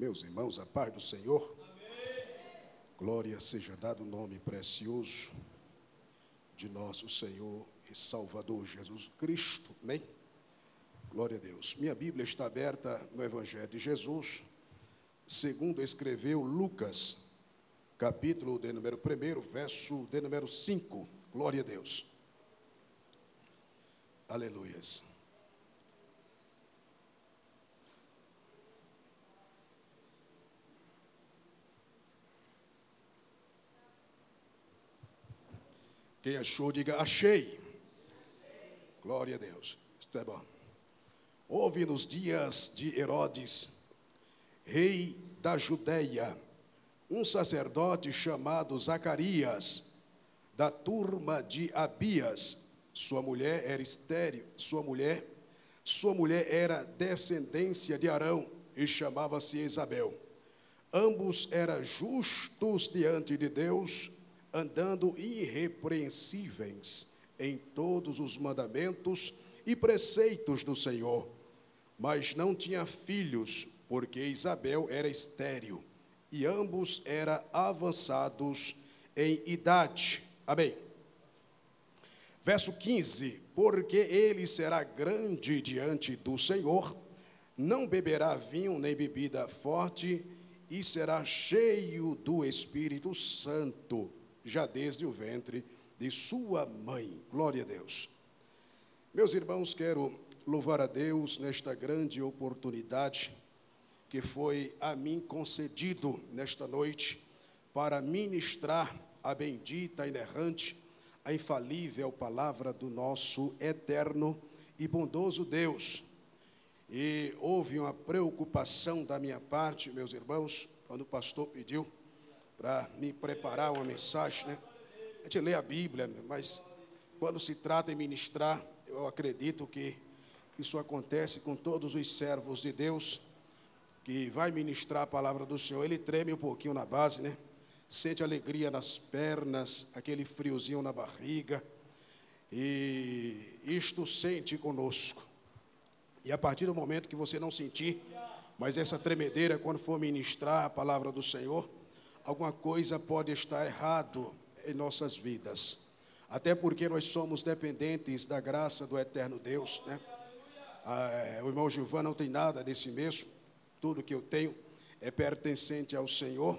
Meus irmãos, a paz do Senhor. Glória seja dado o nome precioso de nosso Senhor e Salvador Jesus Cristo. Amém? Glória a Deus. Minha Bíblia está aberta no Evangelho de Jesus, segundo escreveu Lucas, capítulo de número 1, verso de número 5. Glória a Deus. Aleluias. Quem achou, diga achei. Glória a Deus. Isto é bom. Houve nos dias de Herodes, rei da Judéia, um sacerdote chamado Zacarias, da turma de Abias. Sua mulher era estéril, sua mulher, sua mulher era descendência de Arão e chamava-se Isabel. Ambos eram justos diante de Deus andando irrepreensíveis em todos os mandamentos e preceitos do Senhor. Mas não tinha filhos, porque Isabel era estéril, e ambos eram avançados em idade. Amém. Verso 15: Porque ele será grande diante do Senhor, não beberá vinho nem bebida forte, e será cheio do Espírito Santo já desde o ventre de sua mãe. Glória a Deus. Meus irmãos, quero louvar a Deus nesta grande oportunidade que foi a mim concedido nesta noite para ministrar a bendita, inerrante, a infalível palavra do nosso eterno e bondoso Deus. E houve uma preocupação da minha parte, meus irmãos, quando o pastor pediu para me preparar uma mensagem, né? A gente lê a Bíblia, mas quando se trata de ministrar, eu acredito que isso acontece com todos os servos de Deus que vai ministrar a palavra do Senhor. Ele treme um pouquinho na base, né? Sente alegria nas pernas, aquele friozinho na barriga. E isto sente conosco. E a partir do momento que você não sentir, mas essa tremedeira quando for ministrar a palavra do Senhor, alguma coisa pode estar errado em nossas vidas. Até porque nós somos dependentes da graça do eterno Deus, né? Ah, é, o irmão Gilvan não tem nada desse mesmo, tudo que eu tenho é pertencente ao Senhor.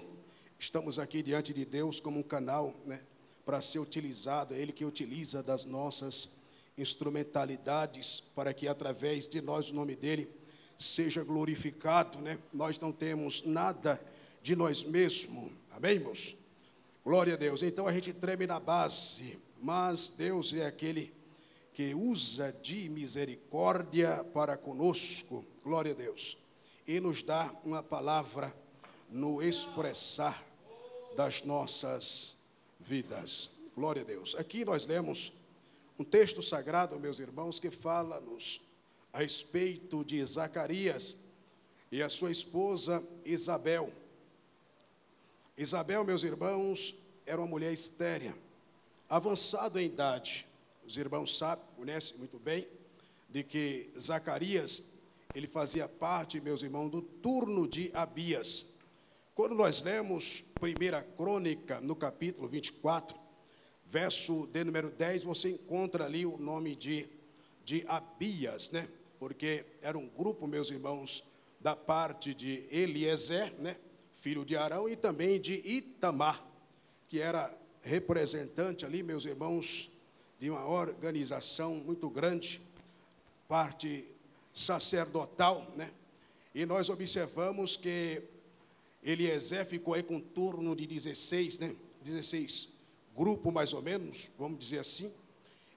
Estamos aqui diante de Deus como um canal, né, para ser utilizado, é Ele que utiliza das nossas instrumentalidades para que através de nós o nome dele seja glorificado, né? Nós não temos nada de nós mesmos. Amém, irmãos? Glória a Deus. Então a gente treme na base, mas Deus é aquele que usa de misericórdia para conosco. Glória a Deus. E nos dá uma palavra no expressar das nossas vidas. Glória a Deus. Aqui nós lemos um texto sagrado, meus irmãos, que fala-nos a respeito de Zacarias e a sua esposa Isabel. Isabel, meus irmãos, era uma mulher estéria, avançada em idade. Os irmãos sabem, conhecem muito bem, de que Zacarias, ele fazia parte, meus irmãos, do turno de Abias. Quando nós lemos 1 Crônica, no capítulo 24, verso de número 10, você encontra ali o nome de, de Abias, né? Porque era um grupo, meus irmãos, da parte de Eliezer, né? Filho de Arão, e também de Itamar, que era representante ali, meus irmãos, de uma organização muito grande, parte sacerdotal, né? E nós observamos que Eliezer ficou aí com turno de 16, né? 16 grupo mais ou menos, vamos dizer assim.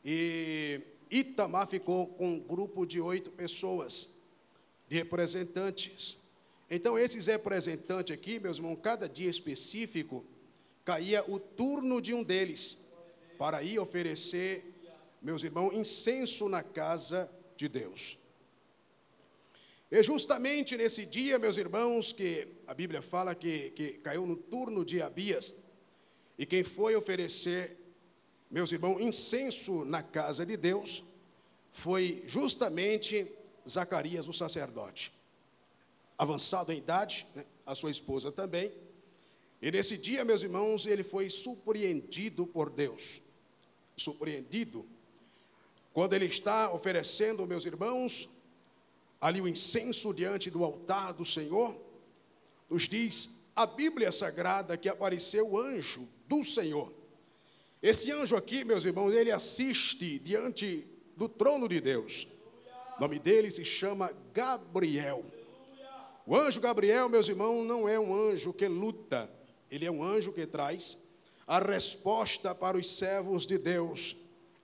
E Itamar ficou com um grupo de oito pessoas, de representantes. Então, esses representantes aqui, meus irmãos, cada dia específico, caía o turno de um deles para ir oferecer, meus irmãos, incenso na casa de Deus. E justamente nesse dia, meus irmãos, que a Bíblia fala que, que caiu no turno de Abias, e quem foi oferecer, meus irmãos, incenso na casa de Deus, foi justamente Zacarias, o sacerdote. Avançado em idade, né? a sua esposa também. E nesse dia, meus irmãos, ele foi surpreendido por Deus. Surpreendido. Quando ele está oferecendo, meus irmãos, ali o incenso diante do altar do Senhor, nos diz a Bíblia Sagrada que apareceu o anjo do Senhor. Esse anjo aqui, meus irmãos, ele assiste diante do trono de Deus. O nome dele se chama Gabriel. O anjo Gabriel, meus irmãos, não é um anjo que luta, ele é um anjo que traz a resposta para os servos de Deus.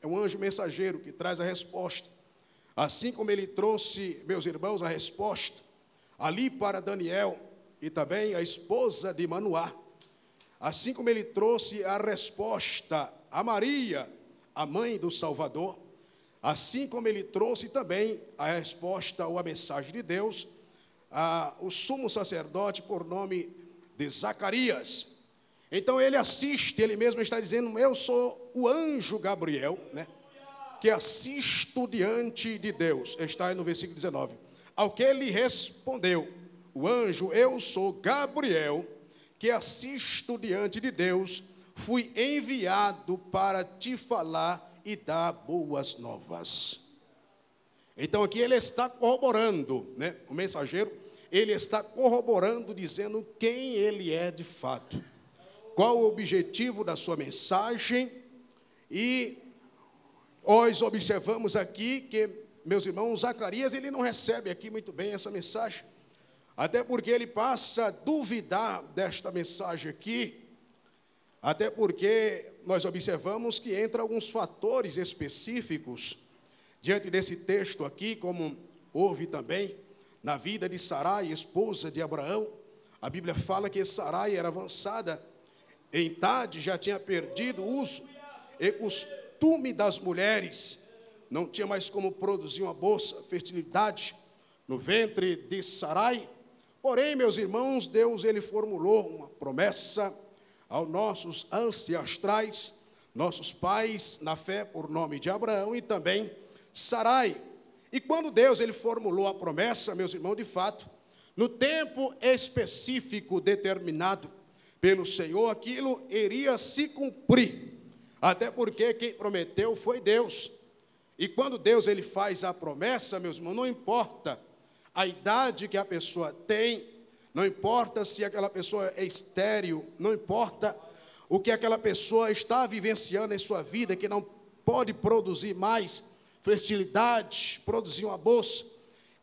É um anjo mensageiro que traz a resposta. Assim como ele trouxe, meus irmãos, a resposta ali para Daniel e também a esposa de Manoá. Assim como ele trouxe a resposta a Maria, a mãe do Salvador, assim como ele trouxe também a resposta ou a mensagem de Deus, a, o sumo sacerdote por nome de Zacarias. Então ele assiste, ele mesmo está dizendo: Eu sou o anjo Gabriel, né? Que assisto diante de Deus. Está no versículo 19. Ao que ele respondeu: O anjo, eu sou Gabriel que assisto diante de Deus, fui enviado para te falar e dar boas novas. Então aqui ele está corroborando, né? O mensageiro, ele está corroborando, dizendo quem ele é de fato, qual o objetivo da sua mensagem, e nós observamos aqui que, meus irmãos, Zacarias, ele não recebe aqui muito bem essa mensagem, até porque ele passa a duvidar desta mensagem aqui, até porque nós observamos que entra alguns fatores específicos diante desse texto aqui, como houve também na vida de Sarai, esposa de Abraão. A Bíblia fala que Sarai era avançada em idade, já tinha perdido o uso e costume das mulheres, não tinha mais como produzir uma bolsa, fertilidade no ventre de Sarai. Porém, meus irmãos, Deus ele formulou uma promessa aos nossos ancestrais, nossos pais na fé por nome de Abraão e também Sarai. E quando Deus ele formulou a promessa, meus irmãos, de fato, no tempo específico determinado pelo Senhor, aquilo iria se cumprir. Até porque quem prometeu foi Deus. E quando Deus ele faz a promessa, meus irmãos, não importa a idade que a pessoa tem, não importa se aquela pessoa é estéril, não importa o que aquela pessoa está vivenciando em sua vida, que não pode produzir mais fertilidade, produzir uma bolsa,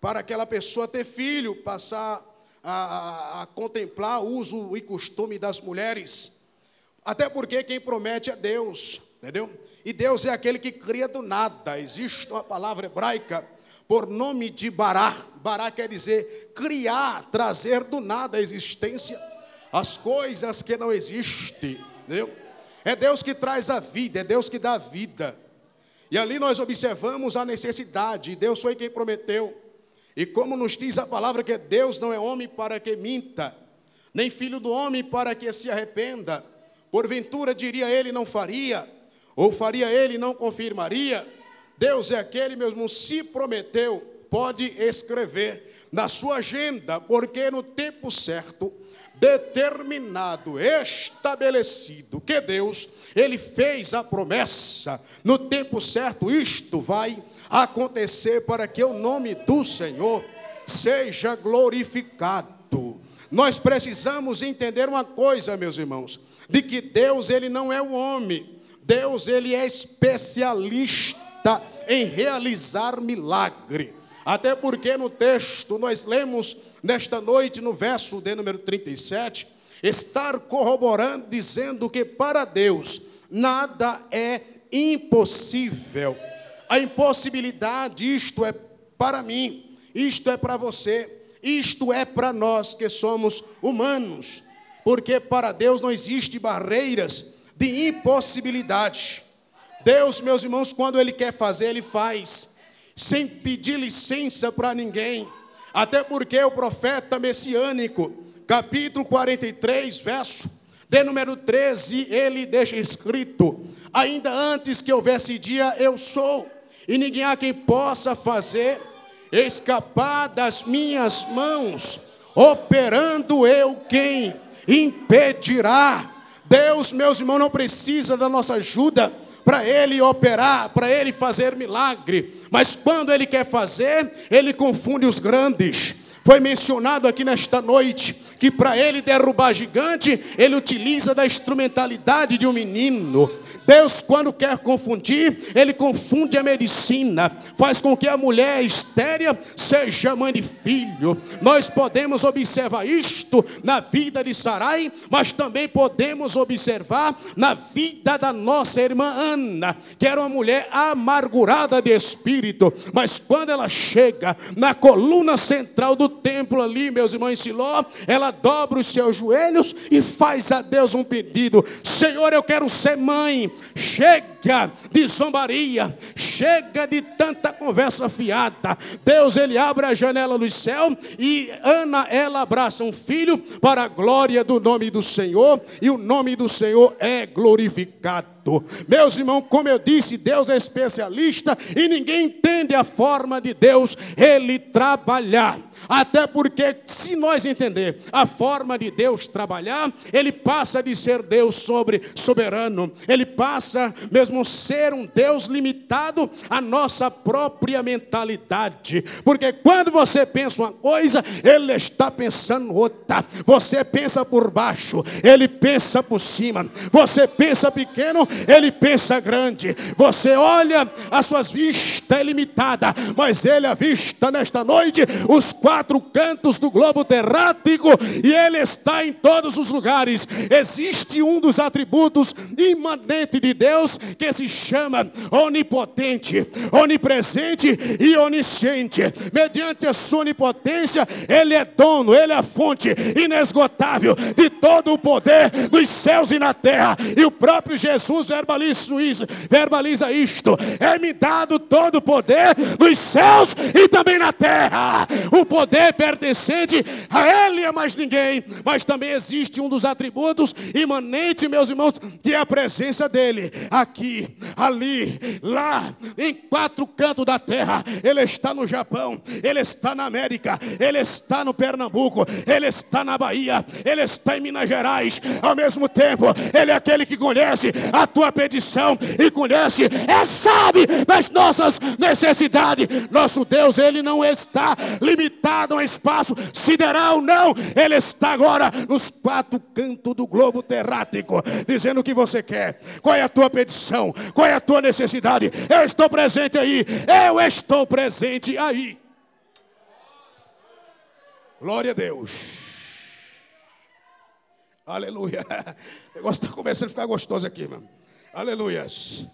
para aquela pessoa ter filho, passar a, a, a contemplar o uso e costume das mulheres. Até porque quem promete é Deus, entendeu? E Deus é aquele que cria do nada. Existe uma palavra hebraica por nome de Bará. Bará quer dizer criar, trazer do nada a existência as coisas que não existem. Entendeu? É Deus que traz a vida, é Deus que dá a vida. E ali nós observamos a necessidade. Deus foi quem prometeu. E como nos diz a palavra que Deus não é homem para que minta, nem filho do homem para que se arrependa. Porventura diria ele não faria, ou faria ele não confirmaria. Deus é aquele, meu irmão, se prometeu, pode escrever na sua agenda, porque no tempo certo, determinado, estabelecido, que Deus, Ele fez a promessa, no tempo certo, isto vai acontecer para que o nome do Senhor seja glorificado. Nós precisamos entender uma coisa, meus irmãos, de que Deus, Ele não é o homem, Deus, Ele é especialista em realizar milagre. Até porque no texto nós lemos nesta noite, no verso de número 37, estar corroborando, dizendo que para Deus nada é impossível. A impossibilidade, isto é para mim, isto é para você, isto é para nós que somos humanos, porque para Deus não existe barreiras de impossibilidade. Deus, meus irmãos, quando Ele quer fazer, Ele faz, sem pedir licença para ninguém. Até porque o profeta messiânico, capítulo 43, verso de número 13, ele deixa escrito: Ainda antes que houvesse dia, eu sou, e ninguém há quem possa fazer escapar das minhas mãos. Operando eu quem impedirá. Deus, meus irmãos, não precisa da nossa ajuda para ele operar, para ele fazer milagre. Mas quando ele quer fazer, ele confunde os grandes. Foi mencionado aqui nesta noite que para ele derrubar gigante, ele utiliza da instrumentalidade de um menino. Deus, quando quer confundir, Ele confunde a medicina, faz com que a mulher estéria seja mãe de filho. Nós podemos observar isto na vida de Sarai, mas também podemos observar na vida da nossa irmã Ana, que era uma mulher amargurada de espírito, mas quando ela chega na coluna central do templo ali, meus irmãos em Siló, ela dobra os seus joelhos e faz a Deus um pedido: Senhor, eu quero ser mãe chega de zombaria, chega de tanta conversa fiada. Deus, ele abre a janela do céu e Ana, ela abraça um filho para a glória do nome do Senhor, e o nome do Senhor é glorificado. Meus irmãos, como eu disse, Deus é especialista e ninguém entende a forma de Deus ele trabalhar. Até porque, se nós entender a forma de Deus trabalhar, ele passa de ser Deus sobre soberano, ele passa mesmo ser um Deus limitado à nossa própria mentalidade. Porque quando você pensa uma coisa, ele está pensando outra. Você pensa por baixo, ele pensa por cima. Você pensa pequeno, ele pensa grande. Você olha, as suas vistas é limitada, mas ele avista nesta noite os quatro cantos do globo terráqueo e Ele está em todos os lugares. Existe um dos atributos imanentes de Deus que se chama onipotente, onipresente e onisciente. Mediante a sua onipotência, Ele é dono, Ele é a fonte inesgotável de todo o poder dos céus e na terra. E o próprio Jesus verbaliza isso, verbaliza isto: é-me dado todo o poder nos céus e também na terra. O poder pertencente a Ele a mais ninguém. Mas também existe um dos atributos imanentes, meus irmãos, que é a presença dEle. Aqui, ali, lá, em quatro cantos da terra. Ele está no Japão, Ele está na América, Ele está no Pernambuco, Ele está na Bahia, Ele está em Minas Gerais. Ao mesmo tempo, Ele é aquele que conhece a tua petição e conhece, é sabe das nossas necessidades. Nosso Deus, Ele não está limitado a espaço sideral, não. Ele está agora nos quatro cantos do globo terrático, dizendo o que você quer, qual é a tua petição, qual é a tua necessidade. Eu estou presente aí, eu estou presente aí. Glória a Deus. Aleluia. O negócio está começando a ficar gostoso aqui, irmão. Aleluias.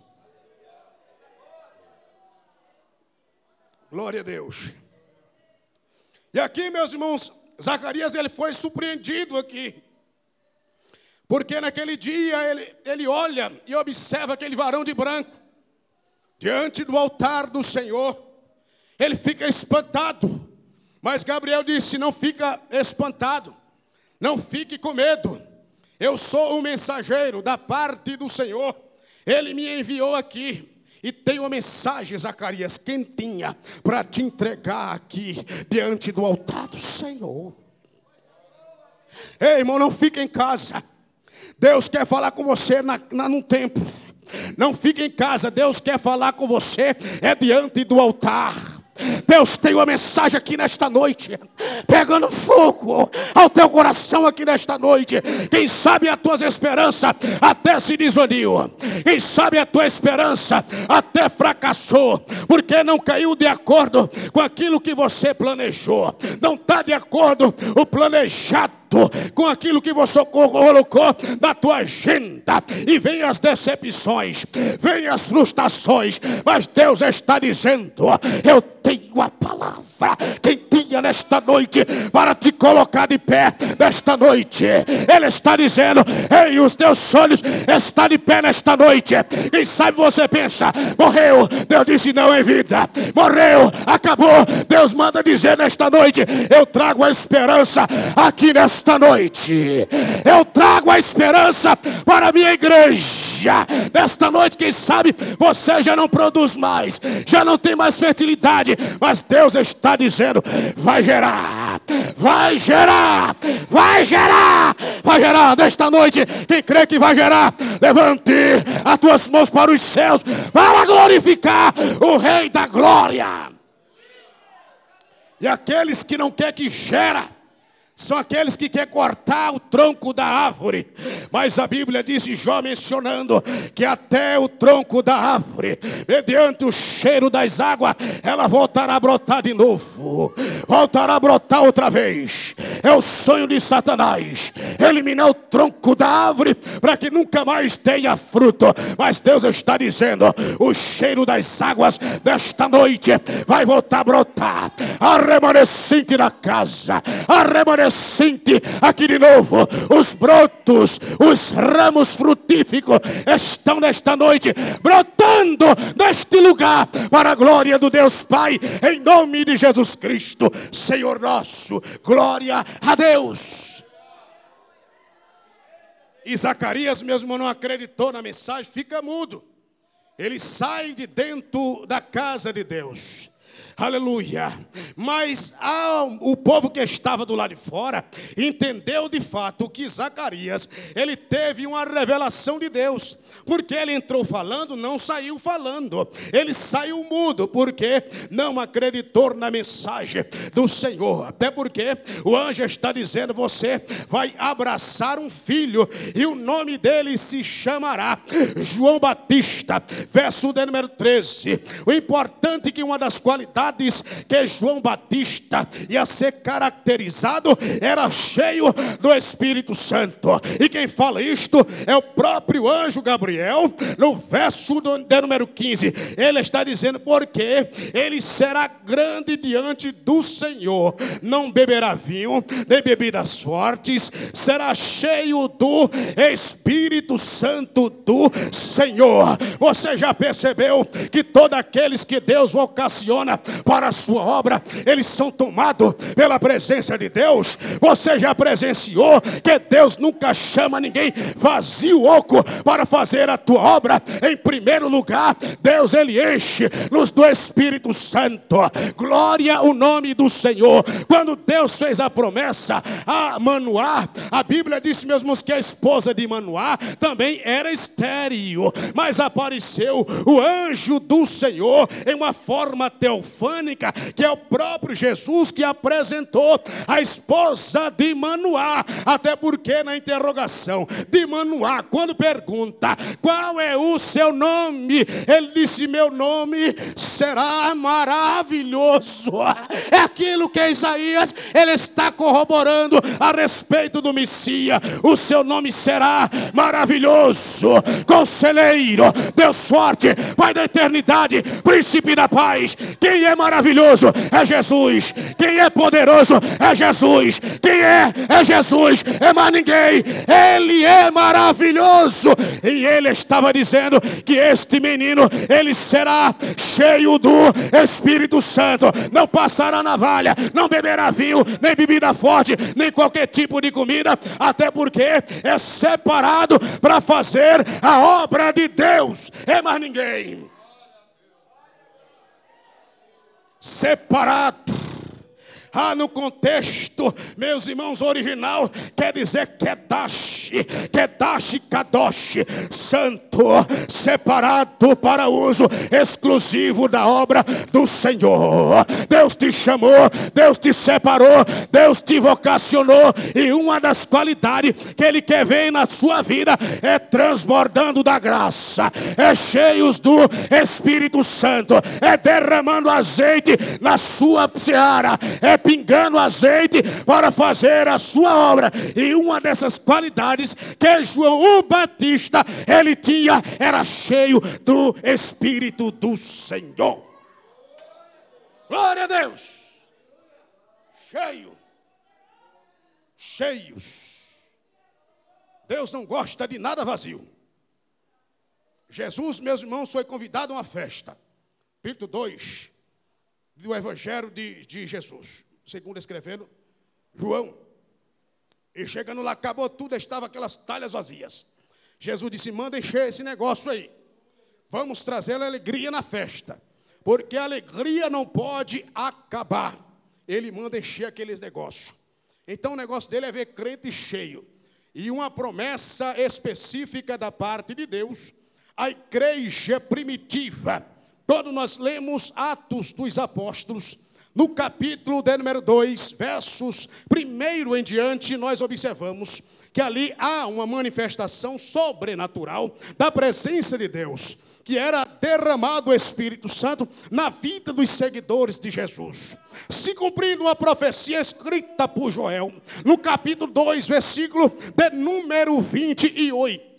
Glória a Deus. E aqui, meus irmãos, Zacarias ele foi surpreendido aqui. Porque naquele dia ele, ele olha e observa aquele varão de branco diante do altar do Senhor. Ele fica espantado. Mas Gabriel disse: Não fica espantado, não fique com medo. Eu sou o mensageiro da parte do Senhor. Ele me enviou aqui e tem uma mensagem, Zacarias, quentinha, para te entregar aqui, diante do altar do Senhor. Ei, irmão, não fique em casa. Deus quer falar com você na, na, num templo. Não fique em casa, Deus quer falar com você, é diante do altar. Deus tem uma mensagem aqui nesta noite, pegando fogo ao teu coração aqui nesta noite. Quem sabe as tuas esperanças até se desvaniu, quem sabe a tua esperança até fracassou, porque não caiu de acordo com aquilo que você planejou, não está de acordo o planejado com aquilo que você colocou na tua agenda. E vem as decepções, vem as frustrações, mas Deus está dizendo: Eu tenho a palavra quem nesta noite para te colocar de pé nesta noite. Ele está dizendo: Ei, os teus sonhos estão de pé nesta noite. Quem sabe você pensa, morreu, Deus disse não é vida, morreu, acabou. Deus manda dizer nesta noite: Eu trago a esperança aqui nesta noite. Eu trago a esperança para a minha igreja. Nesta noite, quem sabe você já não produz mais, já não tem mais fertilidade, mas Deus está dizendo: vai gerar, vai gerar, vai gerar, vai gerar nesta noite. Quem crê que vai gerar, levante as tuas mãos para os céus para glorificar o Rei da Glória. E aqueles que não quer que gera, são aqueles que querem cortar o tronco da árvore. Mas a Bíblia diz, Jó mencionando, que até o tronco da árvore, mediante o cheiro das águas, ela voltará a brotar de novo. Voltará a brotar outra vez. É o sonho de Satanás. Eliminar o tronco da árvore para que nunca mais tenha fruto. Mas Deus está dizendo, o cheiro das águas desta noite vai voltar a brotar. A remanescente da casa. A remanescente sente aqui de novo. Os brotos, os ramos frutíficos estão nesta noite brotando neste lugar para a glória do Deus Pai, em nome de Jesus Cristo, Senhor nosso. Glória a Deus. E Zacarias mesmo não acreditou na mensagem, fica mudo. Ele sai de dentro da casa de Deus. Aleluia. Mas o povo que estava do lado de fora entendeu de fato que Zacarias, ele teve uma revelação de Deus. Porque ele entrou falando, não saiu falando. Ele saiu mudo, porque não acreditou na mensagem do Senhor. Até porque o anjo está dizendo: você vai abraçar um filho, e o nome dele se chamará João Batista. Verso de número 13. O importante é que uma das qualidades que João Batista ia ser caracterizado era cheio do Espírito Santo. E quem fala isto é o próprio anjo Gabriel, no verso do, de número 15. Ele está dizendo: porque ele será grande diante do Senhor, não beberá vinho, nem bebidas fortes, será cheio do Espírito Santo do Senhor. Você já percebeu que todos aqueles que Deus vocaciona para a sua obra, eles são tomados pela presença de Deus. Você já presenciou que Deus nunca chama ninguém vazio oco para fazer a tua obra. Em primeiro lugar, Deus ele enche nos do Espírito Santo. Glória ao nome do Senhor. Quando Deus fez a promessa a Manoá, a Bíblia disse mesmo que a esposa de Manoá também era estéril, mas apareceu o anjo do Senhor em uma forma que é o próprio Jesus que apresentou a esposa de Manoá. Até porque na interrogação de Manoá, quando pergunta qual é o seu nome, ele disse: Meu nome será maravilhoso. É aquilo que Isaías ele está corroborando a respeito do Messias. O seu nome será maravilhoso, conselheiro, Deus forte, Pai da eternidade, príncipe da paz. Quem é maravilhoso é Jesus. Quem é poderoso é Jesus. Quem é é Jesus. É mais ninguém. Ele é maravilhoso. E ele estava dizendo que este menino ele será cheio do Espírito Santo. Não passará navalha, não beberá vinho, nem bebida forte, nem qualquer tipo de comida, até porque é separado para fazer a obra de Deus. É mais ninguém. Separado ah, no contexto, meus irmãos, original quer dizer Kedash, Kedash Kadosh, santo, separado para uso exclusivo da obra do Senhor. Deus te chamou, Deus te separou, Deus te vocacionou, e uma das qualidades que Ele quer ver na sua vida é transbordando da graça, é cheios do Espírito Santo, é derramando azeite na sua seara, é pingando azeite para fazer a sua obra. E uma dessas qualidades que João o Batista ele tinha era cheio do Espírito do Senhor. Glória a Deus. Cheio. Cheios. Deus não gosta de nada vazio. Jesus, meus irmãos, foi convidado a uma festa. Capítulo 2 do Evangelho de, de Jesus segundo escrevendo João. E chegando lá, acabou tudo, estava aquelas talhas vazias. Jesus disse: manda encher esse negócio aí. Vamos trazer alegria na festa. Porque a alegria não pode acabar. ele manda encher aqueles negócios. Então o negócio dele é ver crente cheio. E uma promessa específica da parte de Deus, a igreja primitiva. Quando nós lemos Atos dos Apóstolos, no capítulo de número 2, versos 1 em diante, nós observamos que ali há uma manifestação sobrenatural da presença de Deus que era derramado o Espírito Santo na vida dos seguidores de Jesus. Se cumprindo a profecia escrita por Joel, no capítulo 2, versículo de número 28.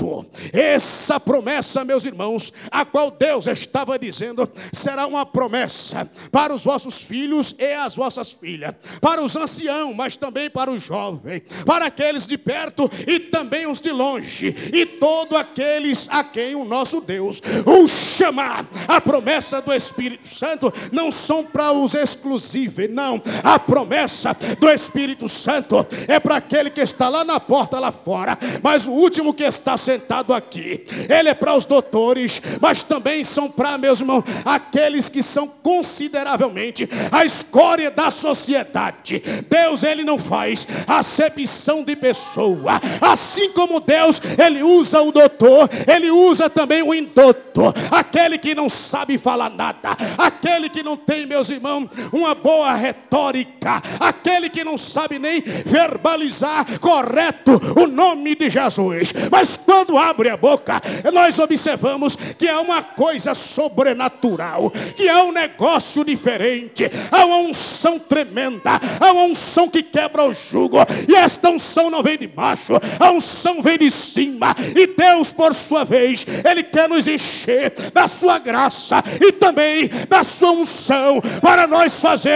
Essa promessa, meus irmãos, a qual Deus estava dizendo, será uma promessa para os vossos filhos e as vossas filhas, para os anciãos, mas também para os jovens, para aqueles de perto e também os de longe, e todos aqueles a quem o nosso Deus, o chamar. A promessa do Espírito Santo não são para os exclusivos, não. A promessa do Espírito Santo é para aquele que está lá na porta, lá fora. Mas o último que está sentado aqui, ele é para os doutores, mas também são para, meus irmãos, aqueles que são consideravelmente a escória da sociedade. Deus, ele não faz acepção de pessoa. Assim como Deus, ele usa o doutor, ele usa também o indoutor aquele que não sabe falar nada, aquele que não tem, meus irmãos, uma boa retórica, aquele que não sabe nem verbalizar correto o nome de Jesus. Mas quando abre a boca, nós observamos que é uma coisa sobrenatural, que é um negócio diferente, há uma unção tremenda, há uma unção que quebra o jugo, e esta unção não vem de baixo, a unção vem de cima, e Deus, por sua vez, Ele quer nos encher da sua graça e também da sua unção para nós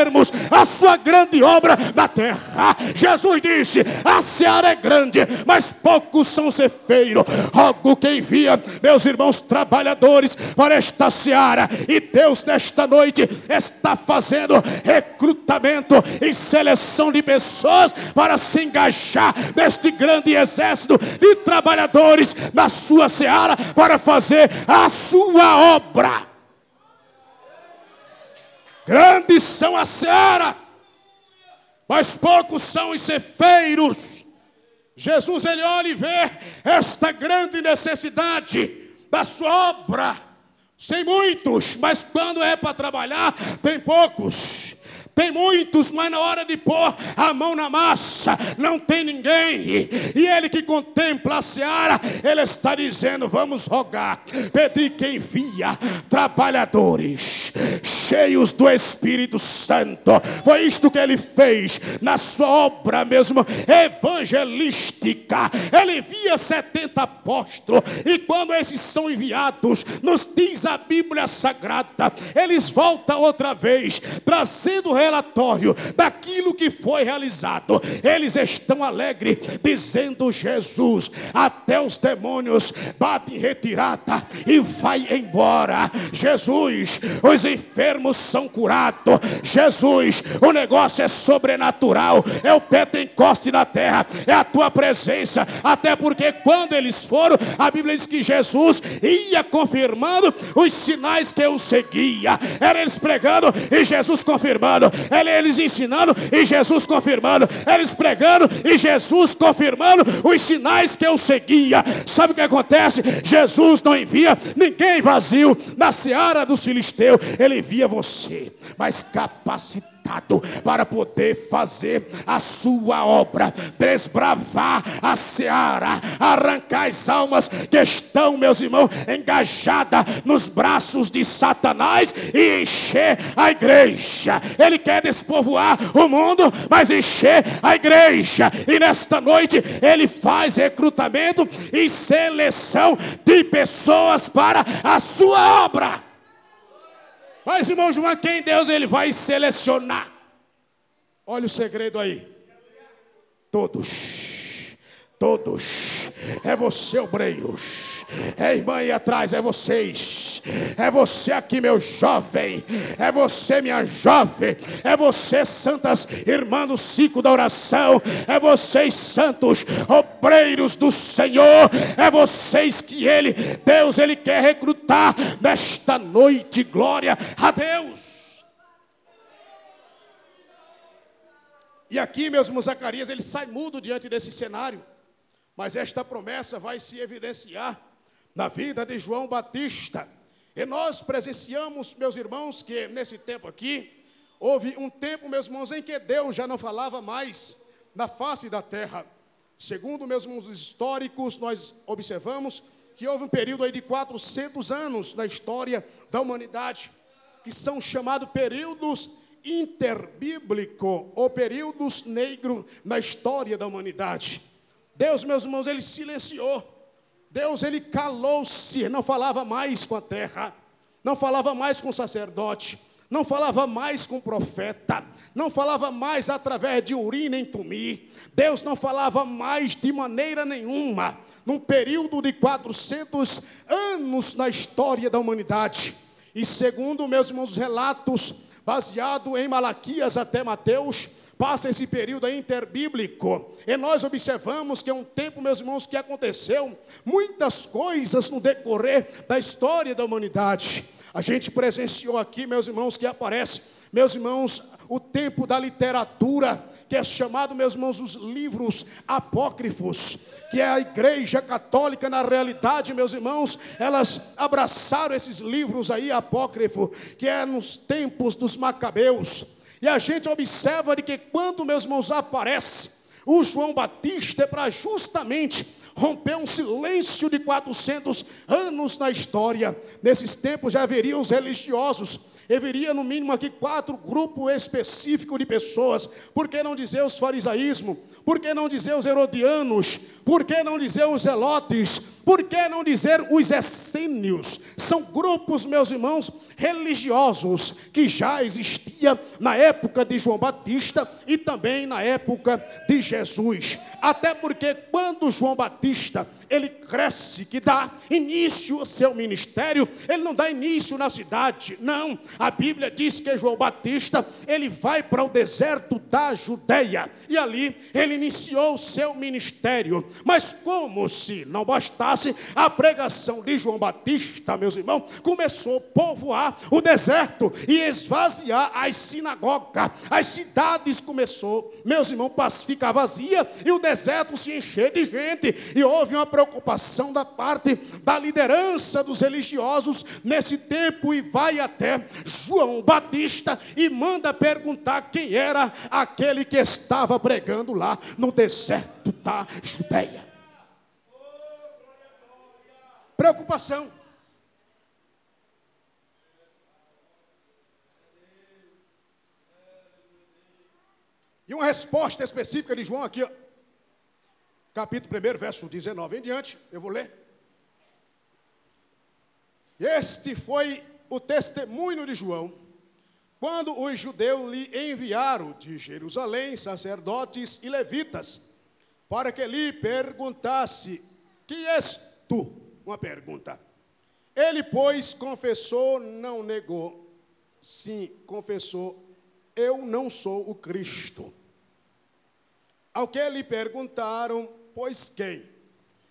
fazermos a sua grande obra na terra. Jesus disse: a seara é grande, mas poucos são cefeiros. Rogo que envia, meus irmãos trabalhadores, para esta seara. E Deus, nesta noite, está fazendo recrutamento e seleção de pessoas para se engajar neste grande exército de trabalhadores na sua seara para fazer a sua obra. Grandes são a seara, mas poucos são os cefeiros. Jesus ele olha e vê esta grande necessidade da sua obra. Sem muitos, mas quando é para trabalhar, tem poucos. Tem muitos, mas na hora de pôr a mão na massa, não tem ninguém. E ele que contempla a seara, ele está dizendo: Vamos rogar, pedir quem envia trabalhadores cheios do Espírito Santo. Foi isto que ele fez na sua obra mesmo evangelística. Ele envia 70 apóstolos, e quando esses são enviados, nos diz a Bíblia Sagrada, eles voltam outra vez, trazendo relatório daquilo que foi realizado. Eles estão alegres, dizendo: Jesus, até os demônios batem retirada e vai embora. Jesus, os enfermos são curados. Jesus, o negócio é sobrenatural. É o Pentecoste na terra, é a tua presença. Até porque quando eles foram, a Bíblia diz que Jesus ia confirmando os sinais que eu seguia. Era eles pregando e Jesus confirmando. Eles ensinando e Jesus confirmando. Eles pregando e Jesus confirmando os sinais que eu seguia. Sabe o que acontece? Jesus não envia ninguém vazio na seara dos filisteus. Ele envia você, mas capacitado para poder fazer a sua obra, desbravar a seara, arrancar as almas que estão, meus irmãos, engajadas nos braços de Satanás e encher a igreja. Ele quer despovoar o mundo, mas encher a igreja. E nesta noite ele faz recrutamento e seleção de pessoas para a sua obra. Mas, irmão João, quem Deus ele vai selecionar? Olha o segredo aí. Todos, todos, é você, obreiros é irmã aí atrás, é vocês. É você aqui, meu jovem. É você, minha jovem. É você, santas irmãs do ciclo da oração. É vocês, santos obreiros do Senhor. É vocês que Ele, Deus, Ele quer recrutar nesta noite. Glória a Deus. E aqui, meus irmãos, Zacarias, ele sai mudo diante desse cenário. Mas esta promessa vai se evidenciar na vida de João Batista. E nós presenciamos, meus irmãos, que nesse tempo aqui, houve um tempo, meus irmãos, em que Deus já não falava mais na face da terra. Segundo, meus irmãos, os históricos, nós observamos que houve um período aí de 400 anos na história da humanidade, que são chamados períodos interbíblico ou períodos negro na história da humanidade. Deus, meus irmãos, ele silenciou. Deus, ele calou-se, não falava mais com a terra, não falava mais com o sacerdote, não falava mais com o profeta, não falava mais através de urina em tumi. Deus não falava mais de maneira nenhuma, num período de 400 anos na história da humanidade. E segundo meus irmãos relatos, baseado em Malaquias até Mateus, passa esse período interbíblico, e nós observamos que é um tempo, meus irmãos, que aconteceu muitas coisas no decorrer da história da humanidade. A gente presenciou aqui, meus irmãos, que aparece, meus irmãos, o tempo da literatura, que é chamado, meus irmãos, os livros apócrifos, que é a igreja católica, na realidade, meus irmãos, elas abraçaram esses livros aí apócrifos, que é nos tempos dos macabeus. E a gente observa de que quando, meus irmãos, aparece o João Batista é para justamente romper um silêncio de 400 anos na história. Nesses tempos já haveriam os religiosos, haveria no mínimo aqui quatro grupos específicos de pessoas. Por que não dizer os farisaísmo? Por que não dizer os herodianos? Por que não dizer os zelotes? Por que não dizer os essênios? São grupos, meus irmãos, religiosos que já existia na época de João Batista e também na época de Jesus. Até porque quando João Batista ele cresce, que dá início ao seu ministério, ele não dá início na cidade, não. A Bíblia diz que João Batista, ele vai para o deserto da Judéia, e ali ele iniciou o seu ministério. Mas como se não bastasse, a pregação de João Batista, meus irmãos, começou a povoar o deserto e esvaziar as sinagogas. As cidades começou, meus irmãos, para ficar vazia e o deserto se encher de gente. E houve uma preocupação da parte da liderança dos religiosos nesse tempo e vai até João Batista e manda perguntar quem era aquele que estava pregando lá no deserto da Judéia. Preocupação. E uma resposta específica de João aqui, capítulo 1, verso 19 em diante, eu vou ler. Este foi o testemunho de João, quando os judeus lhe enviaram de Jerusalém sacerdotes e levitas, para que lhe perguntasse: Que és tu? Uma pergunta. Ele, pois, confessou, não negou. Sim, confessou: Eu não sou o Cristo. Ao que lhe perguntaram, pois quem?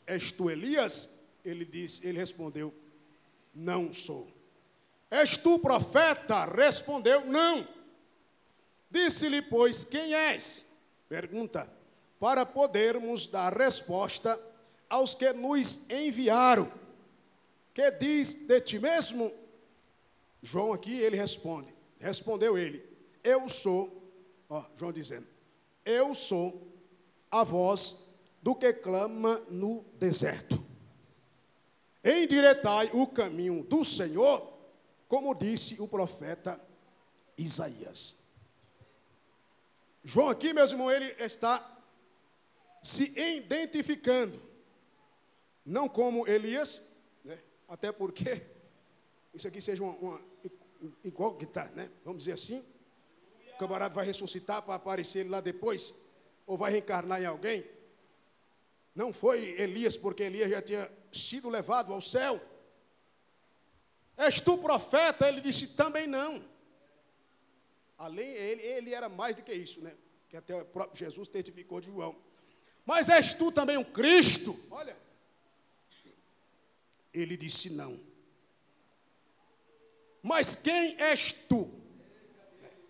És tu Elias? Ele disse, ele respondeu: Não sou. És tu profeta? Respondeu: Não. Disse-lhe, pois, quem és? Pergunta, para podermos dar resposta aos que nos enviaram. Que diz de ti mesmo? João aqui, ele responde. Respondeu ele: Eu sou, ó, João dizendo: Eu sou a voz do que clama no deserto. Endireitai o caminho do Senhor, como disse o profeta Isaías. João aqui, meus irmãos, ele está se identificando, não como Elias, né? até porque isso aqui seja uma, uma igual que está, né? vamos dizer assim, o camarada vai ressuscitar para aparecer lá depois, ou vai reencarnar em alguém, não foi Elias, porque Elias já tinha sido levado ao céu. És tu profeta? Ele disse também não. Além, ele, ele era mais do que isso, né? Que até o próprio Jesus testificou de João. Mas és tu também um Cristo? Olha. Ele disse não. Mas quem és tu?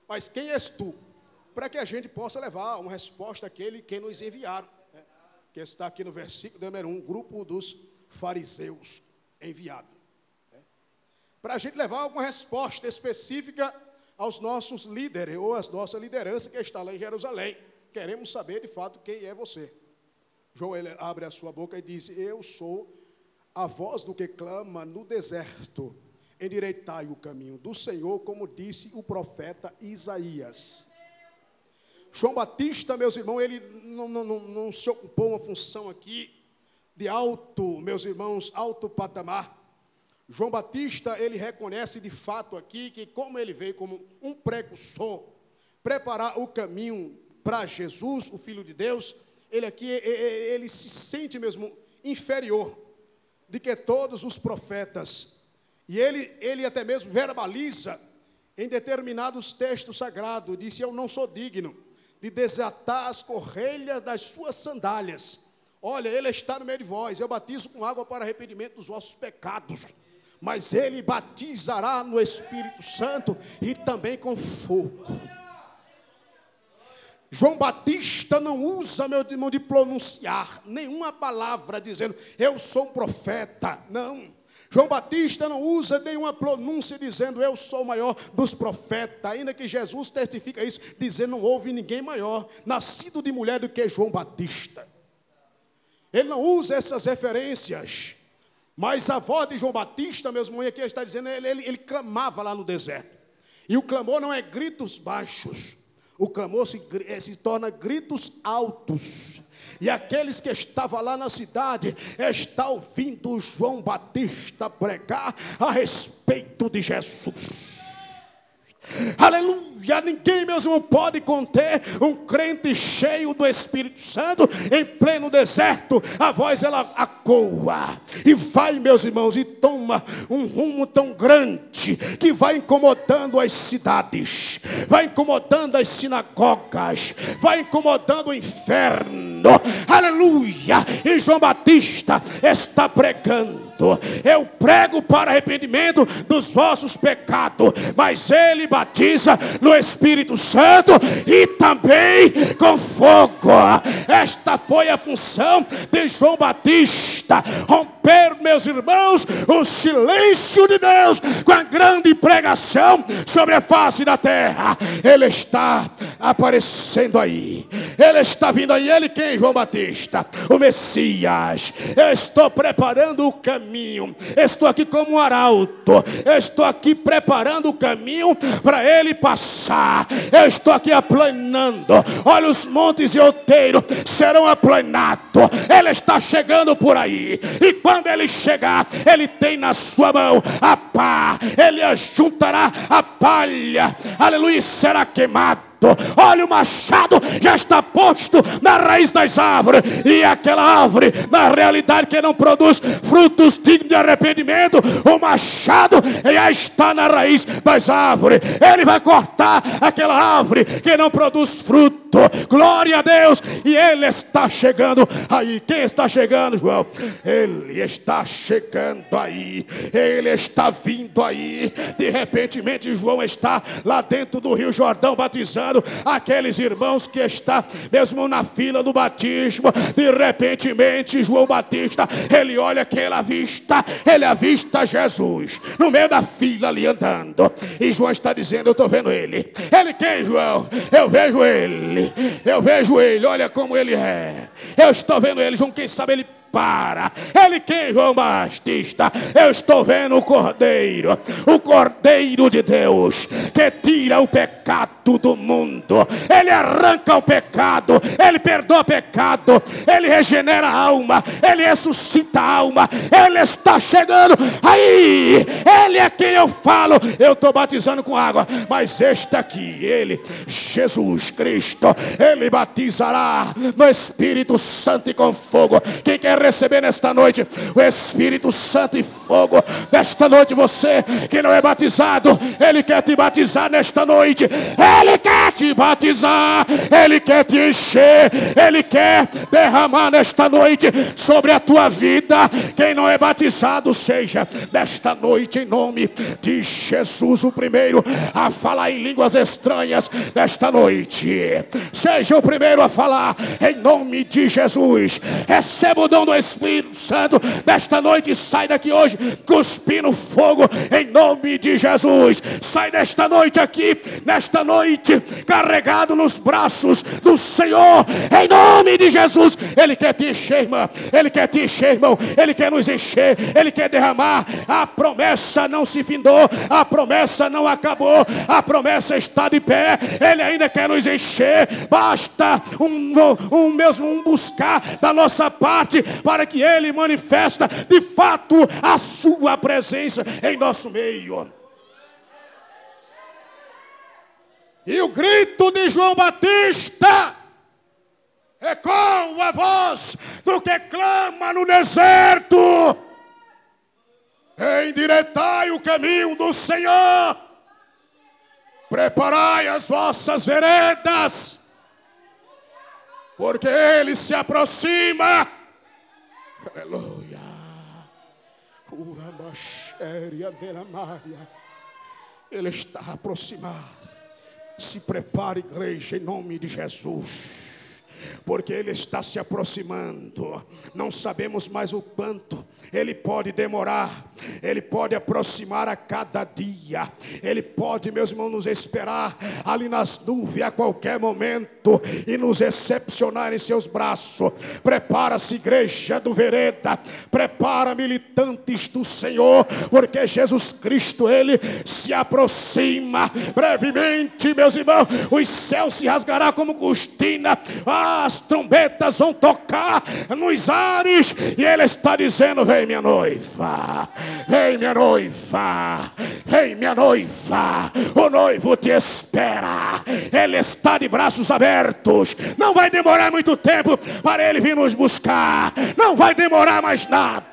Mas quem és tu? para que a gente possa levar uma resposta àquele que nos enviaram. Que está aqui no versículo número 1, grupo dos fariseus enviados. Né? Para a gente levar alguma resposta específica aos nossos líderes ou às nossa liderança que está lá em Jerusalém. Queremos saber de fato quem é você. João ele abre a sua boca e diz: Eu sou a voz do que clama no deserto endireitai o caminho do Senhor, como disse o profeta Isaías. João Batista, meus irmãos, ele não, não, não, não se ocupou uma função aqui de alto, meus irmãos, alto patamar. João Batista, ele reconhece de fato aqui que, como ele veio como um precursor, preparar o caminho para Jesus, o Filho de Deus, ele aqui, ele se sente mesmo inferior de que todos os profetas e ele, ele até mesmo verbaliza em determinados textos sagrados, disse: Eu não sou digno de desatar as correias das suas sandálias. Olha, ele está no meio de vós. Eu batizo com água para arrependimento dos vossos pecados. Mas ele batizará no Espírito Santo e também com fogo. João Batista não usa, meu irmão, de pronunciar nenhuma palavra dizendo, eu sou um profeta. Não. João Batista não usa nenhuma pronúncia dizendo eu sou o maior dos profetas, ainda que Jesus testifica isso, dizendo não houve ninguém maior, nascido de mulher do que João Batista. Ele não usa essas referências, mas a voz de João Batista, meus irmãos, aqui está dizendo, ele, ele, ele clamava lá no deserto. E o clamor não é gritos baixos, o clamor se, eh, se torna gritos altos. E aqueles que estavam lá na cidade estão ouvindo João Batista pregar a respeito de Jesus. Aleluia! Ninguém mesmo pode conter um crente cheio do Espírito Santo em pleno deserto. A voz ela acoa e vai, meus irmãos, e toma um rumo tão grande que vai incomodando as cidades, vai incomodando as sinagogas, vai incomodando o inferno. Aleluia! E João Batista está pregando eu prego para arrependimento dos vossos pecados, mas ele batiza no Espírito Santo e também com fogo. Esta foi a função de João Batista, romper, meus irmãos, o silêncio de Deus com a grande pregação sobre a face da terra. Ele está aparecendo aí. Ele está vindo aí. Ele quem, João Batista? O Messias. Eu estou preparando o caminho. Estou aqui como um arauto. Estou aqui preparando o caminho para ele passar. Eu estou aqui aplanando. Olha, os montes e outeiros serão aplanados. Ele está chegando por aí. E quando ele chegar, ele tem na sua mão a pá. Ele ajuntará a palha. Aleluia, será queimado Olha, o machado já está posto na raiz das árvores. E aquela árvore, na realidade, que não produz frutos dignos de arrependimento, o machado já está na raiz das árvores. Ele vai cortar aquela árvore que não produz fruto. Glória a Deus. E ele está chegando aí. Quem está chegando, João? Ele está chegando aí. Ele está vindo aí. De repente, João está lá dentro do Rio Jordão batizando aqueles irmãos que está mesmo na fila do batismo, de repentemente João Batista, ele olha aquela vista, ele avista Jesus no meio da fila ali andando, e João está dizendo: Eu estou vendo ele. Ele quem, João? Eu vejo ele, eu vejo ele, olha como ele é. Eu estou vendo ele, João, quem sabe ele para. Ele quem, João Batista? Eu estou vendo o Cordeiro, o Cordeiro de Deus, que tira o pecado do mundo. Ele arranca o pecado, ele perdoa o pecado, ele regenera a alma, ele ressuscita a alma. Ele está chegando aí. Ele é quem eu falo. Eu estou batizando com água, mas este aqui, ele, Jesus Cristo, ele batizará no Espírito Santo e com fogo. Quem quer receber nesta noite o Espírito Santo e fogo. Nesta noite, você que não é batizado, Ele quer te batizar nesta noite. Ele quer te batizar, Ele quer te encher, Ele quer derramar nesta noite sobre a tua vida. Quem não é batizado, seja nesta noite, em nome de Jesus, o primeiro a falar em línguas estranhas nesta noite. Seja o primeiro a falar em nome de Jesus. Receba o dom do Espírito Santo nesta noite. Sai daqui hoje cuspindo fogo em nome de Jesus. Sai desta noite aqui, nesta noite, carregado nos braços do Senhor, em nome de Jesus. Ele quer te encher, irmão. Ele quer te encher, irmão. Ele quer nos encher. Ele quer derramar. A promessa não se findou. A promessa não acabou. A promessa está de pé. Ele ainda quer nos encher. Basta um, um mesmo um buscar da nossa parte para que Ele manifesta de fato a sua presença em nosso meio. E o grito de João Batista ecoa a voz do que clama no deserto. Endireitai o caminho do Senhor, preparai as vossas veredas, porque Ele se aproxima. Aleluia. Ele está aproximado. Se prepare, igreja, em nome de Jesus porque Ele está se aproximando. Não sabemos mais o quanto Ele pode demorar, Ele pode aproximar a cada dia, Ele pode, meus irmãos, nos esperar ali nas nuvens a qualquer momento e nos recepcionar em seus braços. Prepara-se, igreja do Vereda, prepara militantes do Senhor, porque Jesus Cristo, Ele se aproxima brevemente, meus irmãos. Os céus se rasgará como cortina. Ah, as trombetas vão tocar nos ares, e Ele está dizendo: Vem, minha noiva, vem, minha noiva, vem, minha noiva. O noivo te espera, Ele está de braços abertos. Não vai demorar muito tempo para Ele vir nos buscar, não vai demorar mais nada.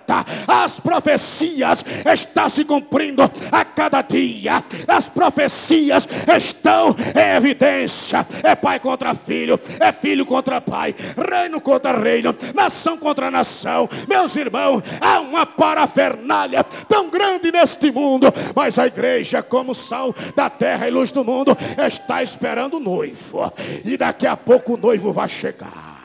As profecias estão se cumprindo a cada dia, as profecias estão em evidência. É pai contra filho, é filho contra contra pai, reino contra reino, nação contra nação. Meus irmãos, há uma parafernália tão grande neste mundo, mas a igreja, como sal da terra e luz do mundo, está esperando o noivo, e daqui a pouco o noivo vai chegar.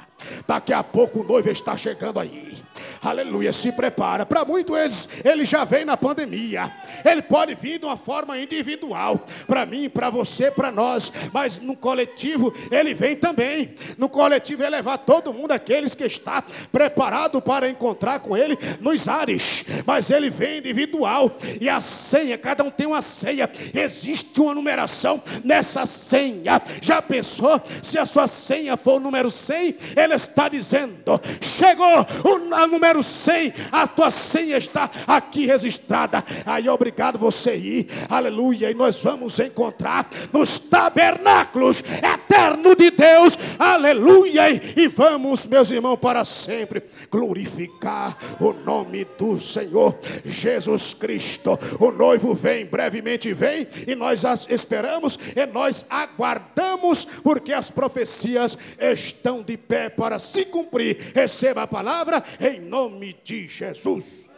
Daqui a pouco o noivo está chegando aí. Aleluia, se prepara. Para muitos eles, ele já vem na pandemia. Ele pode vir de uma forma individual. Para mim, para você, para nós. Mas no coletivo, ele vem também. No coletivo, ele levar todo mundo, aqueles que está preparado para encontrar com ele nos ares. Mas ele vem individual. E a senha, cada um tem uma senha. Existe uma numeração nessa senha. Já pensou? Se a sua senha for o número 100, ele está dizendo: chegou o número número 100, a tua senha está aqui registrada. Aí obrigado você ir, aleluia. E nós vamos encontrar nos tabernáculos eterno de Deus, aleluia. E vamos, meus irmãos, para sempre glorificar o nome do Senhor Jesus Cristo. O noivo vem, brevemente vem, e nós as esperamos e nós aguardamos, porque as profecias estão de pé para se cumprir. Receba a palavra em nome de Jesus.